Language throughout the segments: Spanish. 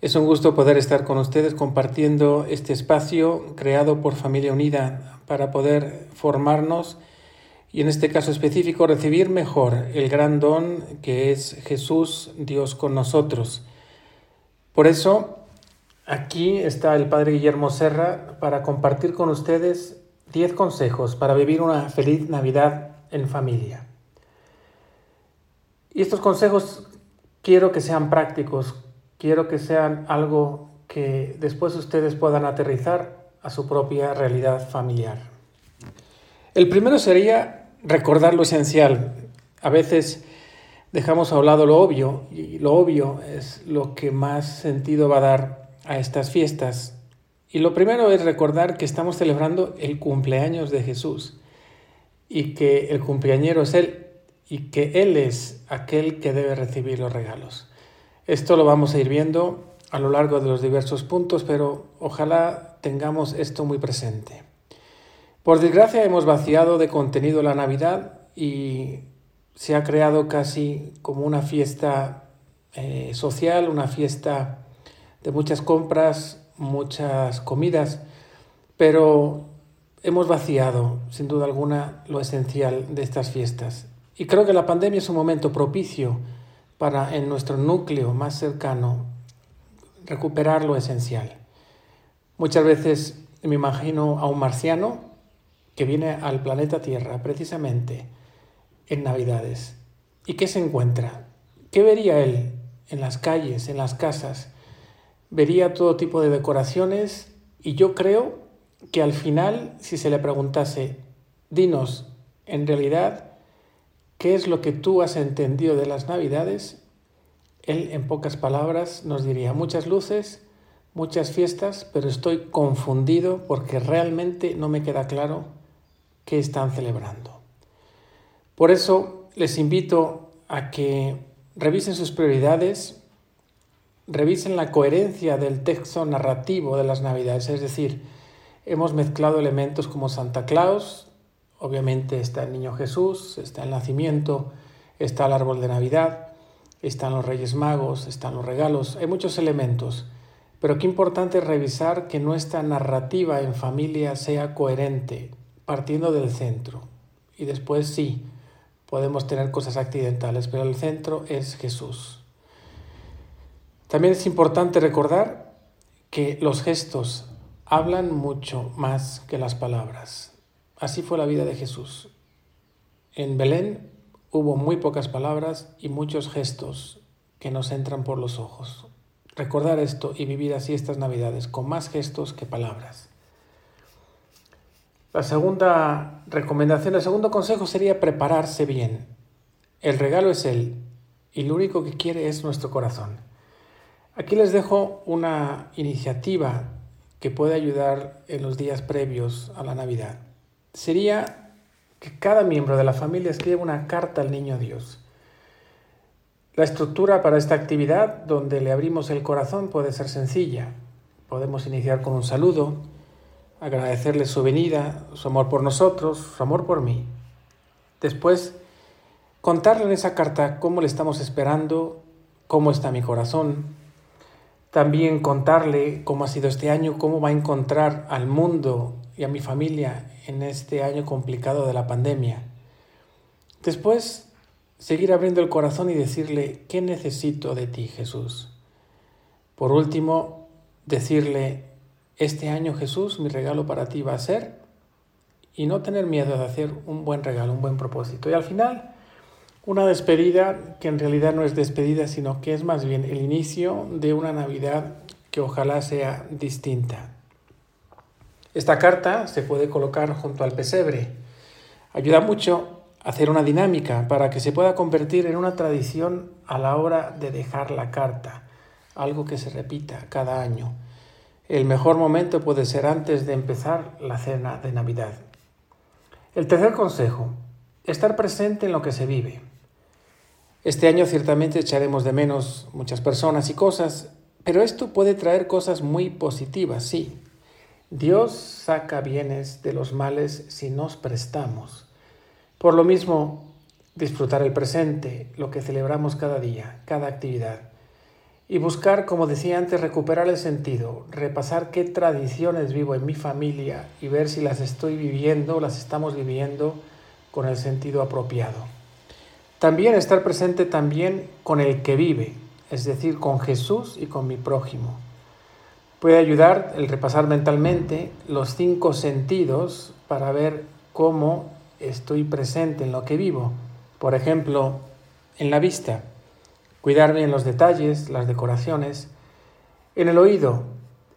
es un gusto poder estar con ustedes compartiendo este espacio creado por Familia Unida para poder formarnos y en este caso específico recibir mejor el gran don que es Jesús, Dios con nosotros. Por eso, aquí está el Padre Guillermo Serra para compartir con ustedes 10 consejos para vivir una feliz Navidad en familia. Y estos consejos quiero que sean prácticos, quiero que sean algo que después ustedes puedan aterrizar a su propia realidad familiar. El primero sería recordar lo esencial. A veces dejamos a un lado lo obvio y lo obvio es lo que más sentido va a dar a estas fiestas. Y lo primero es recordar que estamos celebrando el cumpleaños de Jesús y que el cumpleañero es Él y que Él es aquel que debe recibir los regalos. Esto lo vamos a ir viendo a lo largo de los diversos puntos, pero ojalá tengamos esto muy presente. Por desgracia hemos vaciado de contenido la Navidad y se ha creado casi como una fiesta eh, social, una fiesta de muchas compras, muchas comidas, pero hemos vaciado sin duda alguna lo esencial de estas fiestas. Y creo que la pandemia es un momento propicio para en nuestro núcleo más cercano recuperar lo esencial. Muchas veces me imagino a un marciano que viene al planeta Tierra precisamente en Navidades. ¿Y qué se encuentra? ¿Qué vería él en las calles, en las casas? Vería todo tipo de decoraciones y yo creo que al final, si se le preguntase, dinos, en realidad, ¿Qué es lo que tú has entendido de las Navidades? Él, en pocas palabras, nos diría muchas luces, muchas fiestas, pero estoy confundido porque realmente no me queda claro qué están celebrando. Por eso les invito a que revisen sus prioridades, revisen la coherencia del texto narrativo de las Navidades, es decir, hemos mezclado elementos como Santa Claus, Obviamente está el niño Jesús, está el nacimiento, está el árbol de Navidad, están los Reyes Magos, están los regalos, hay muchos elementos. Pero qué importante revisar que nuestra narrativa en familia sea coherente, partiendo del centro. Y después sí, podemos tener cosas accidentales, pero el centro es Jesús. También es importante recordar que los gestos hablan mucho más que las palabras. Así fue la vida de Jesús. En Belén hubo muy pocas palabras y muchos gestos que nos entran por los ojos. Recordar esto y vivir así estas Navidades, con más gestos que palabras. La segunda recomendación, el segundo consejo sería prepararse bien. El regalo es Él y lo único que quiere es nuestro corazón. Aquí les dejo una iniciativa que puede ayudar en los días previos a la Navidad sería que cada miembro de la familia escriba una carta al niño Dios. La estructura para esta actividad, donde le abrimos el corazón, puede ser sencilla. Podemos iniciar con un saludo, agradecerle su venida, su amor por nosotros, su amor por mí. Después, contarle en esa carta cómo le estamos esperando, cómo está mi corazón. También contarle cómo ha sido este año, cómo va a encontrar al mundo y a mi familia en este año complicado de la pandemia. Después, seguir abriendo el corazón y decirle, ¿qué necesito de ti, Jesús? Por último, decirle, este año, Jesús, mi regalo para ti va a ser, y no tener miedo de hacer un buen regalo, un buen propósito. Y al final, una despedida que en realidad no es despedida, sino que es más bien el inicio de una Navidad que ojalá sea distinta. Esta carta se puede colocar junto al pesebre. Ayuda mucho a hacer una dinámica para que se pueda convertir en una tradición a la hora de dejar la carta, algo que se repita cada año. el mejor momento puede ser antes de empezar la cena de Navidad. El tercer consejo, estar presente en lo que se vive. Este año ciertamente echaremos de menos muchas personas y cosas, pero esto puede traer cosas muy positivas, sí. Dios saca bienes de los males si nos prestamos. Por lo mismo, disfrutar el presente, lo que celebramos cada día, cada actividad. Y buscar, como decía antes, recuperar el sentido, repasar qué tradiciones vivo en mi familia y ver si las estoy viviendo, las estamos viviendo con el sentido apropiado. También estar presente también con el que vive, es decir, con Jesús y con mi prójimo. Puede ayudar el repasar mentalmente los cinco sentidos para ver cómo estoy presente en lo que vivo. Por ejemplo, en la vista, cuidar bien los detalles, las decoraciones. En el oído,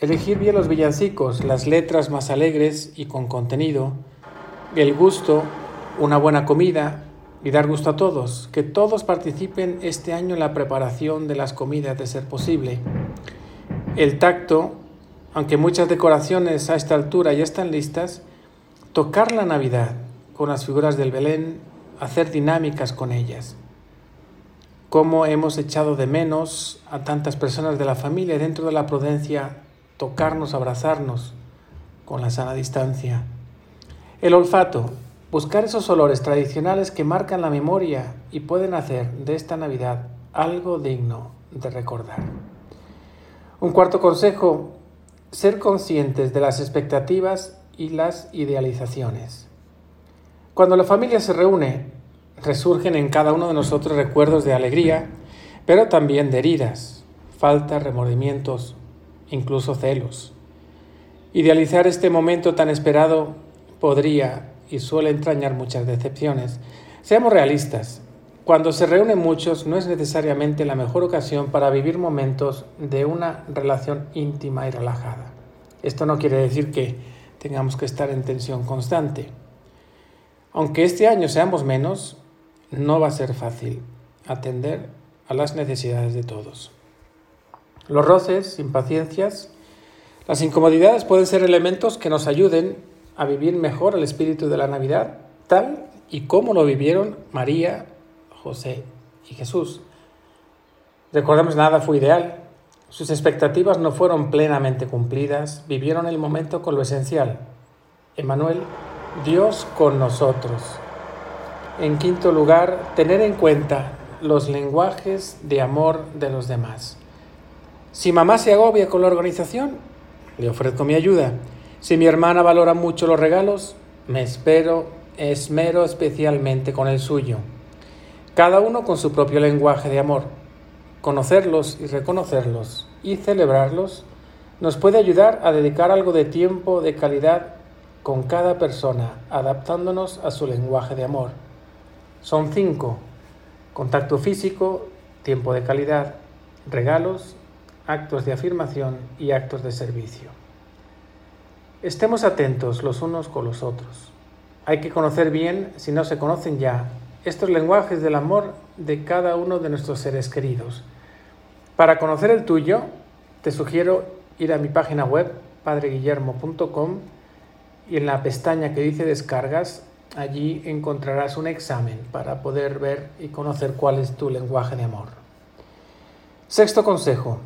elegir bien los villancicos, las letras más alegres y con contenido. El gusto, una buena comida y dar gusto a todos. Que todos participen este año en la preparación de las comidas de ser posible. El tacto, aunque muchas decoraciones a esta altura ya están listas, tocar la Navidad con las figuras del Belén, hacer dinámicas con ellas. Cómo hemos echado de menos a tantas personas de la familia dentro de la prudencia, tocarnos, abrazarnos con la sana distancia. El olfato, buscar esos olores tradicionales que marcan la memoria y pueden hacer de esta Navidad algo digno de recordar. Un cuarto consejo, ser conscientes de las expectativas y las idealizaciones. Cuando la familia se reúne, resurgen en cada uno de nosotros recuerdos de alegría, pero también de heridas, faltas, remordimientos, incluso celos. Idealizar este momento tan esperado podría y suele entrañar muchas decepciones. Seamos realistas, cuando se reúnen muchos no es necesariamente la mejor ocasión para vivir momentos de una relación íntima y relajada. Esto no quiere decir que tengamos que estar en tensión constante. Aunque este año seamos menos, no va a ser fácil atender a las necesidades de todos. Los roces, impaciencias, las incomodidades pueden ser elementos que nos ayuden a vivir mejor el espíritu de la Navidad, tal y como lo vivieron María, José y Jesús. Recordemos, nada fue ideal. Sus expectativas no fueron plenamente cumplidas, vivieron el momento con lo esencial. Emanuel, Dios con nosotros. En quinto lugar, tener en cuenta los lenguajes de amor de los demás. Si mamá se agobia con la organización, le ofrezco mi ayuda. Si mi hermana valora mucho los regalos, me espero, esmero especialmente con el suyo cada uno con su propio lenguaje de amor. Conocerlos y reconocerlos y celebrarlos nos puede ayudar a dedicar algo de tiempo de calidad con cada persona, adaptándonos a su lenguaje de amor. Son cinco. Contacto físico, tiempo de calidad, regalos, actos de afirmación y actos de servicio. Estemos atentos los unos con los otros. Hay que conocer bien, si no se conocen ya, estos lenguajes del amor de cada uno de nuestros seres queridos. Para conocer el tuyo, te sugiero ir a mi página web, padreguillermo.com, y en la pestaña que dice descargas, allí encontrarás un examen para poder ver y conocer cuál es tu lenguaje de amor. Sexto consejo,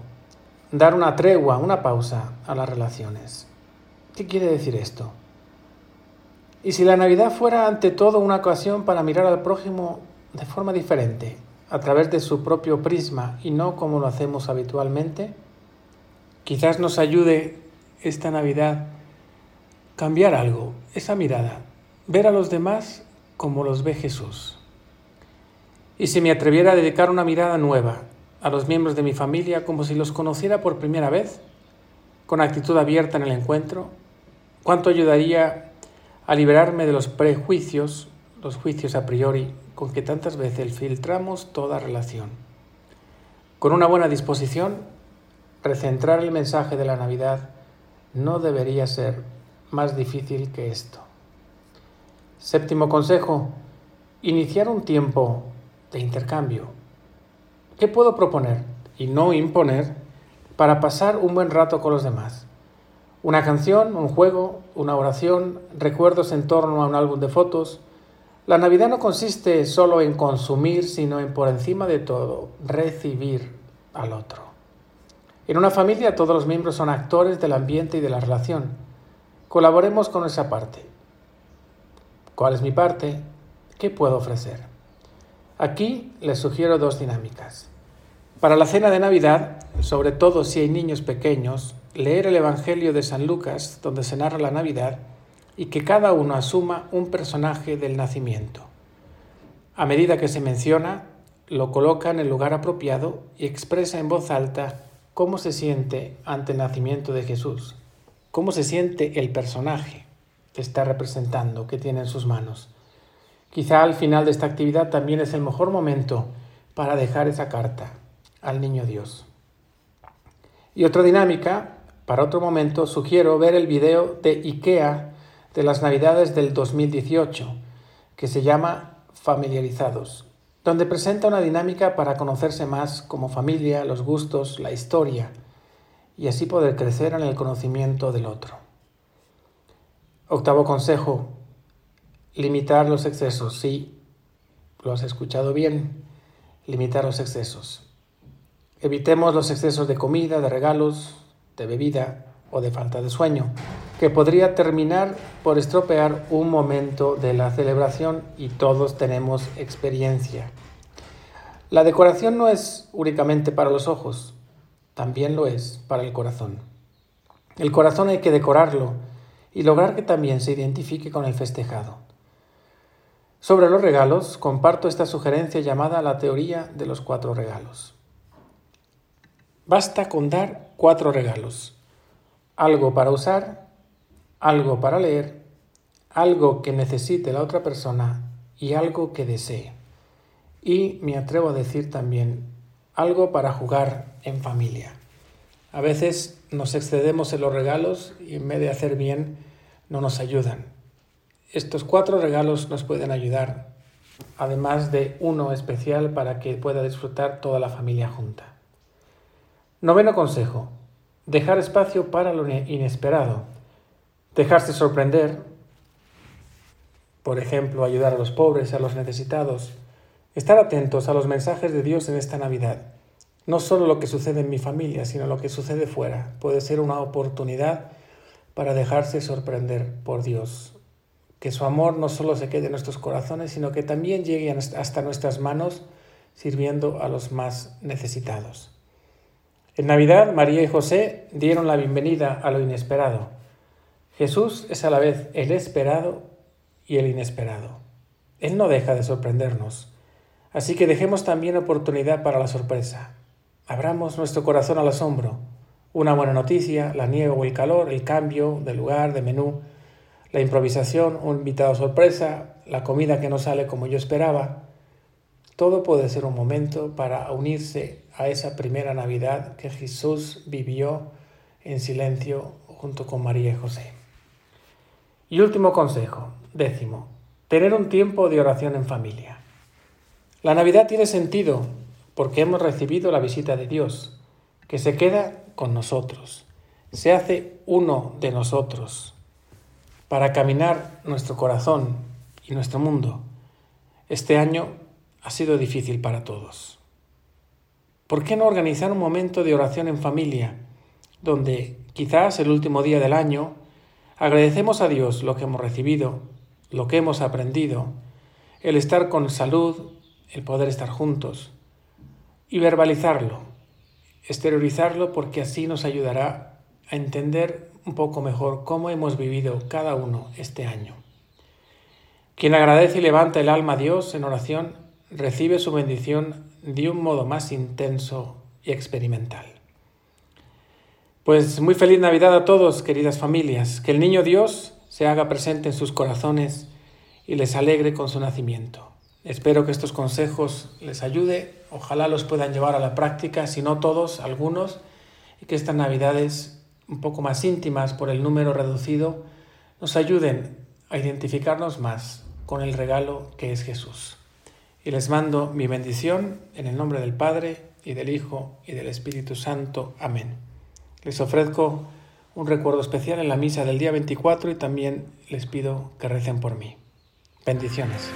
dar una tregua, una pausa a las relaciones. ¿Qué quiere decir esto? Y si la Navidad fuera ante todo una ocasión para mirar al prójimo de forma diferente, a través de su propio prisma y no como lo hacemos habitualmente, quizás nos ayude esta Navidad cambiar algo, esa mirada, ver a los demás como los ve Jesús. Y si me atreviera a dedicar una mirada nueva a los miembros de mi familia como si los conociera por primera vez, con actitud abierta en el encuentro, ¿cuánto ayudaría a liberarme de los prejuicios, los juicios a priori con que tantas veces filtramos toda relación. Con una buena disposición, recentrar el mensaje de la Navidad no debería ser más difícil que esto. Séptimo consejo, iniciar un tiempo de intercambio. ¿Qué puedo proponer y no imponer para pasar un buen rato con los demás? Una canción, un juego, una oración, recuerdos en torno a un álbum de fotos. La Navidad no consiste solo en consumir, sino en por encima de todo recibir al otro. En una familia todos los miembros son actores del ambiente y de la relación. Colaboremos con esa parte. ¿Cuál es mi parte? ¿Qué puedo ofrecer? Aquí les sugiero dos dinámicas. Para la cena de Navidad, sobre todo si hay niños pequeños, leer el Evangelio de San Lucas, donde se narra la Navidad, y que cada uno asuma un personaje del nacimiento. A medida que se menciona, lo coloca en el lugar apropiado y expresa en voz alta cómo se siente ante el nacimiento de Jesús, cómo se siente el personaje que está representando, que tiene en sus manos. Quizá al final de esta actividad también es el mejor momento para dejar esa carta al niño Dios. Y otra dinámica para otro momento, sugiero ver el video de IKEA de las Navidades del 2018, que se llama Familiarizados, donde presenta una dinámica para conocerse más como familia, los gustos, la historia, y así poder crecer en el conocimiento del otro. Octavo consejo, limitar los excesos. Sí, lo has escuchado bien, limitar los excesos. Evitemos los excesos de comida, de regalos, de bebida o de falta de sueño, que podría terminar por estropear un momento de la celebración y todos tenemos experiencia. La decoración no es únicamente para los ojos, también lo es para el corazón. El corazón hay que decorarlo y lograr que también se identifique con el festejado. Sobre los regalos, comparto esta sugerencia llamada la teoría de los cuatro regalos. Basta con dar cuatro regalos. Algo para usar, algo para leer, algo que necesite la otra persona y algo que desee. Y me atrevo a decir también algo para jugar en familia. A veces nos excedemos en los regalos y en vez de hacer bien no nos ayudan. Estos cuatro regalos nos pueden ayudar, además de uno especial para que pueda disfrutar toda la familia junta. Noveno consejo. Dejar espacio para lo inesperado. Dejarse sorprender. Por ejemplo, ayudar a los pobres, a los necesitados. Estar atentos a los mensajes de Dios en esta Navidad. No solo lo que sucede en mi familia, sino lo que sucede fuera. Puede ser una oportunidad para dejarse sorprender por Dios. Que su amor no solo se quede en nuestros corazones, sino que también llegue hasta nuestras manos sirviendo a los más necesitados. En Navidad, María y José dieron la bienvenida a lo inesperado. Jesús es a la vez el esperado y el inesperado. Él no deja de sorprendernos. Así que dejemos también oportunidad para la sorpresa. Abramos nuestro corazón al asombro. Una buena noticia, la nieve o el calor, el cambio de lugar, de menú, la improvisación, un invitado sorpresa, la comida que no sale como yo esperaba. Todo puede ser un momento para unirse a esa primera Navidad que Jesús vivió en silencio junto con María y José. Y último consejo, décimo, tener un tiempo de oración en familia. La Navidad tiene sentido porque hemos recibido la visita de Dios, que se queda con nosotros, se hace uno de nosotros, para caminar nuestro corazón y nuestro mundo. Este año ha sido difícil para todos. ¿Por qué no organizar un momento de oración en familia, donde quizás el último día del año agradecemos a Dios lo que hemos recibido, lo que hemos aprendido, el estar con salud, el poder estar juntos, y verbalizarlo, exteriorizarlo porque así nos ayudará a entender un poco mejor cómo hemos vivido cada uno este año. Quien agradece y levanta el alma a Dios en oración recibe su bendición de un modo más intenso y experimental. Pues muy feliz Navidad a todos, queridas familias. Que el niño Dios se haga presente en sus corazones y les alegre con su nacimiento. Espero que estos consejos les ayude, ojalá los puedan llevar a la práctica, si no todos, algunos, y que estas Navidades un poco más íntimas por el número reducido nos ayuden a identificarnos más con el regalo que es Jesús y les mando mi bendición en el nombre del Padre y del Hijo y del Espíritu Santo. Amén. Les ofrezco un recuerdo especial en la misa del día 24 y también les pido que recen por mí. Bendiciones.